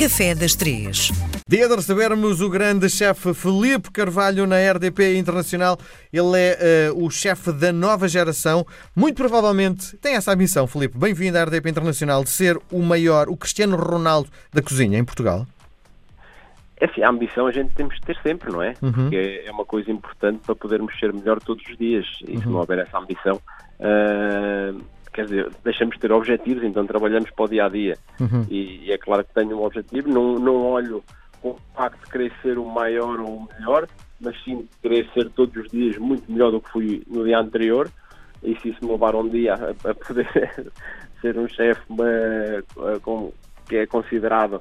Café das Três. Dia de recebermos o grande chefe Felipe Carvalho na RDP Internacional. Ele é uh, o chefe da nova geração. Muito provavelmente tem essa ambição, Felipe. Bem-vindo à RDP Internacional de ser o maior, o Cristiano Ronaldo da cozinha em Portugal. É assim, a ambição a gente temos de ter sempre, não é? Uhum. Porque é uma coisa importante para podermos ser melhor todos os dias. E se uhum. não houver essa ambição, uh, quer dizer, deixamos de ter objetivos, então trabalhamos para o dia a dia. Uhum. E, e, é claro que tenho um objetivo, não, não olho com o facto de querer ser o maior ou o melhor, mas sim querer ser todos os dias muito melhor do que fui no dia anterior. E se isso me levar um dia a, a poder ser um chefe uh, que é considerado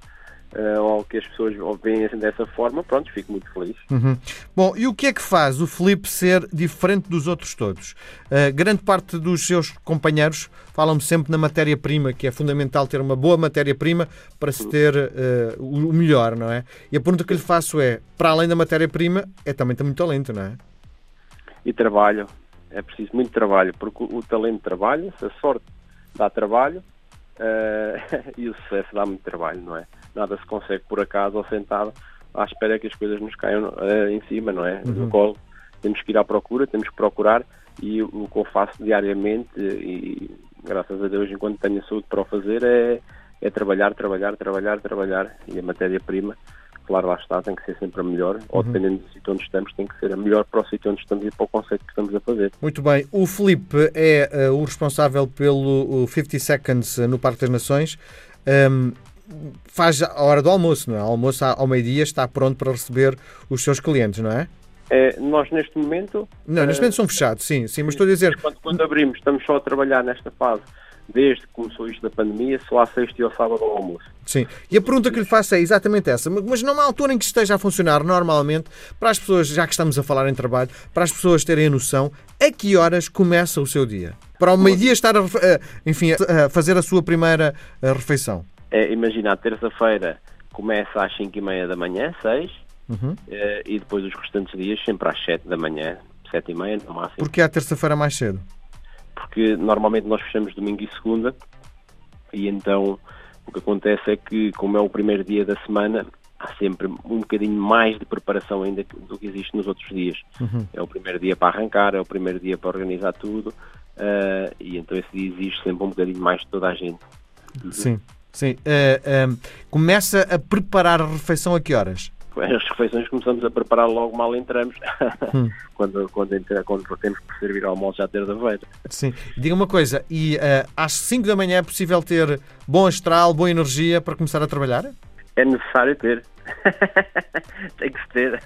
uh, ou que as pessoas veem assim dessa forma, pronto, fico muito feliz. Uhum. Bom, e o que é que faz o Felipe ser diferente dos outros todos? Uh, grande parte dos seus companheiros falam-me sempre na matéria-prima, que é fundamental ter uma boa matéria-prima para se ter uh, o melhor, não é? E a pergunta que lhe faço é, para além da matéria-prima, é também tem muito talento, não é? E trabalho, é preciso muito trabalho, porque o talento trabalha, a sorte dá trabalho, uh, e o sucesso dá muito trabalho, não é? Nada se consegue por acaso ou sentado à espera que as coisas nos caiam uh, em cima, não é? Uhum. No colo. Temos que ir à procura, temos que procurar e o que eu faço diariamente e graças a Deus enquanto tenho saúde para o fazer é, é trabalhar, trabalhar, trabalhar, trabalhar e a matéria-prima claro, lá está, tem que ser sempre a melhor, uhum. ou dependendo do sítio onde estamos, tem que ser a melhor para o sítio onde estamos e para o conceito que estamos a fazer. Muito bem. O Felipe é uh, o responsável pelo 50 Seconds no Parque das Nações. Um, faz a hora do almoço, não é? O almoço ao meio-dia está pronto para receber os seus clientes, não é? é nós neste momento. Não, neste momento são fechados, sim, sim, mas estou a dizer. Quando, quando, abrimos, estamos só a trabalhar nesta fase. Desde que começou isto da pandemia, só à sexta e ao sábado ao almoço. Sim. E a pergunta que lhe faço é exatamente essa. Mas numa altura em que esteja a funcionar normalmente, para as pessoas, já que estamos a falar em trabalho, para as pessoas terem a noção, a que horas começa o seu dia? Para ao meio-dia estar, a, enfim, a fazer a sua primeira refeição? É, imagina, a terça-feira começa às 5 e meia da manhã, 6, uhum. Eh, e depois os restantes dias sempre às 7 da manhã, 7 e meia no máximo. Porquê à terça-feira mais cedo? Porque normalmente nós fechamos domingo e segunda, e então o que acontece é que, como é o primeiro dia da semana, há sempre um bocadinho mais de preparação ainda do que existe nos outros dias. Uhum. É o primeiro dia para arrancar, é o primeiro dia para organizar tudo, uh, e então esse dia exige sempre um bocadinho mais de toda a gente. Sim. Sim. Uh, uh, começa a preparar a refeição a que horas? As refeições começamos a preparar logo mal entramos, hum. quando, quando, entra, quando temos que servir ao almoço já terça-feira. Sim. Diga uma coisa, e uh, às 5 da manhã é possível ter bom astral, boa energia para começar a trabalhar? É necessário ter. Tem que se ter.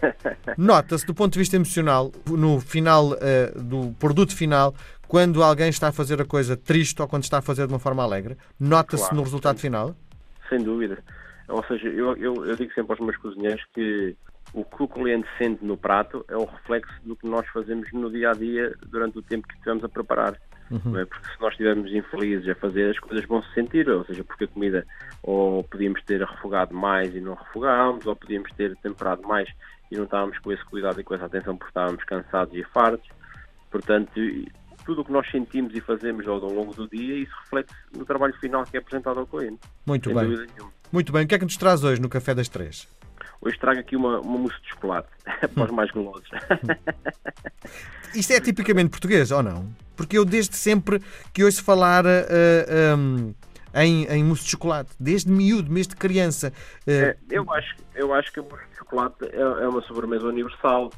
Nota-se do ponto de vista emocional, no final uh, do produto final, quando alguém está a fazer a coisa triste ou quando está a fazer de uma forma alegre? Nota-se claro, no resultado sem, final? Sem dúvida. Ou seja, eu, eu, eu, digo sempre aos meus cozinheiros que o que o cliente sente no prato é o reflexo do que nós fazemos no dia a dia durante o tempo que estivemos a preparar. Uhum. É? Porque se nós estivermos infelizes a fazer, as coisas vão se sentir, ou seja, porque a comida ou podíamos ter refogado mais e não refogámos, ou podíamos ter temperado mais e não estávamos com esse cuidado e com essa atenção porque estávamos cansados e fartos. Portanto, tudo o que nós sentimos e fazemos ao longo do dia, isso reflete no trabalho final que é apresentado ao cliente. Muito bem. Muito bem. O que é que nos traz hoje no Café das Três? Hoje trago aqui uma, uma mousse de chocolate para os mais golosos. Isto é tipicamente português ou não? Porque eu desde sempre que ouço falar uh, um, em, em mousse de chocolate, desde miúdo, desde de criança. Uh... É, eu, acho, eu acho que a mousse de chocolate é, é uma sobremesa universal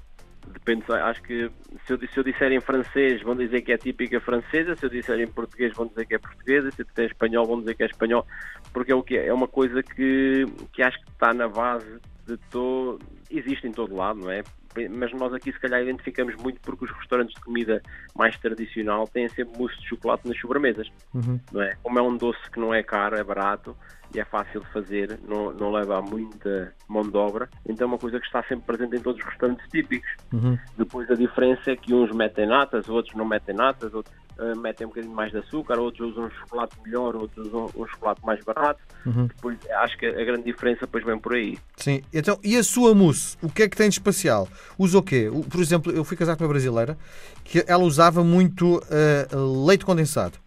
depende, acho que se eu, se eu disser em francês vão dizer que é típica francesa, se eu disser em português vão dizer que é portuguesa, se eu disser em espanhol vão dizer que é espanhol, porque é o que é, é uma coisa que, que acho que está na base de todo, existe em todo lado, não é? Mas nós aqui se calhar identificamos muito porque os restaurantes de comida mais tradicional têm sempre mousse de chocolate nas sobremesas, uhum. não é? Como é um doce que não é caro, é barato, e é fácil de fazer, não, não leva a muita mão de obra, então é uma coisa que está sempre presente em todos os restaurantes típicos. Uhum. Depois a diferença é que uns metem natas, outros não metem natas, outros uh, metem um bocadinho mais de açúcar, outros usam um chocolate melhor, outros usam um chocolate mais barato. Uhum. Depois acho que a grande diferença depois vem por aí. Sim, então e a sua mousse? O que é que tem de especial? Usa o quê? Por exemplo, eu fui casado com uma brasileira que ela usava muito uh, leite condensado.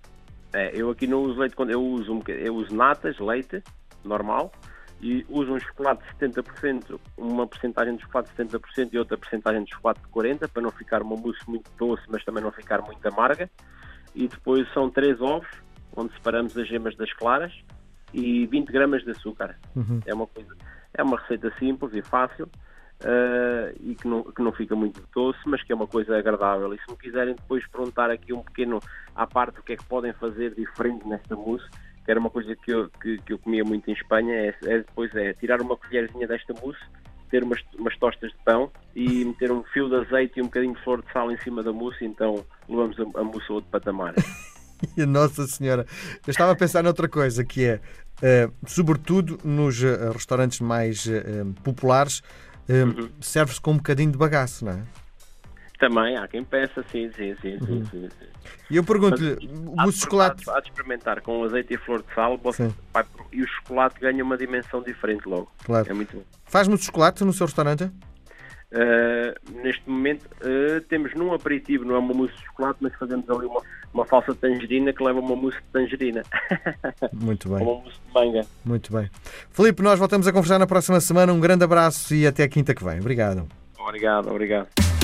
É, eu aqui não uso leite, eu uso, eu uso natas, leite, normal, e usa um chocolate de 70%, uma porcentagem de chocolate de 70% e outra porcentagem de chocolate de 40%, para não ficar uma mousse muito doce, mas também não ficar muito amarga. E depois são três ovos, onde separamos as gemas das claras, e 20 gramas de açúcar. Uhum. É uma coisa, é uma receita simples e fácil uh, e que não, que não fica muito doce, mas que é uma coisa agradável. E se me quiserem depois perguntar aqui um pequeno à parte o que é que podem fazer diferente nesta mousse, que era uma coisa que eu, que, que eu comia muito em Espanha, é, é, depois é tirar uma colherzinha desta mousse, ter umas, umas tostas de pão e meter um fio de azeite e um bocadinho de flor de sal em cima da mousse, então levamos a, a mousse a outro patamar. Nossa Senhora, eu estava a pensar noutra coisa que é, uh, sobretudo nos uh, restaurantes mais uh, populares, uhum. serve-se com um bocadinho de bagaço, não é? Também há quem peça, sim, sim, sim, uhum. sim, sim, E eu pergunto-lhe, o chocolate. Há de experimentar com azeite e flor de sal você vai, e o chocolate ganha uma dimensão diferente logo. Claro. É muito bom. Faz muito chocolate no seu restaurante? Uh, neste momento uh, temos num aperitivo, não é uma mousse de chocolate, mas fazemos ali uma, uma falsa tangerina que leva uma mousse de tangerina. Muito bem. uma mousse de manga. Muito bem. Felipe, nós voltamos a conversar na próxima semana. Um grande abraço e até a quinta que vem. Obrigado. Obrigado, obrigado.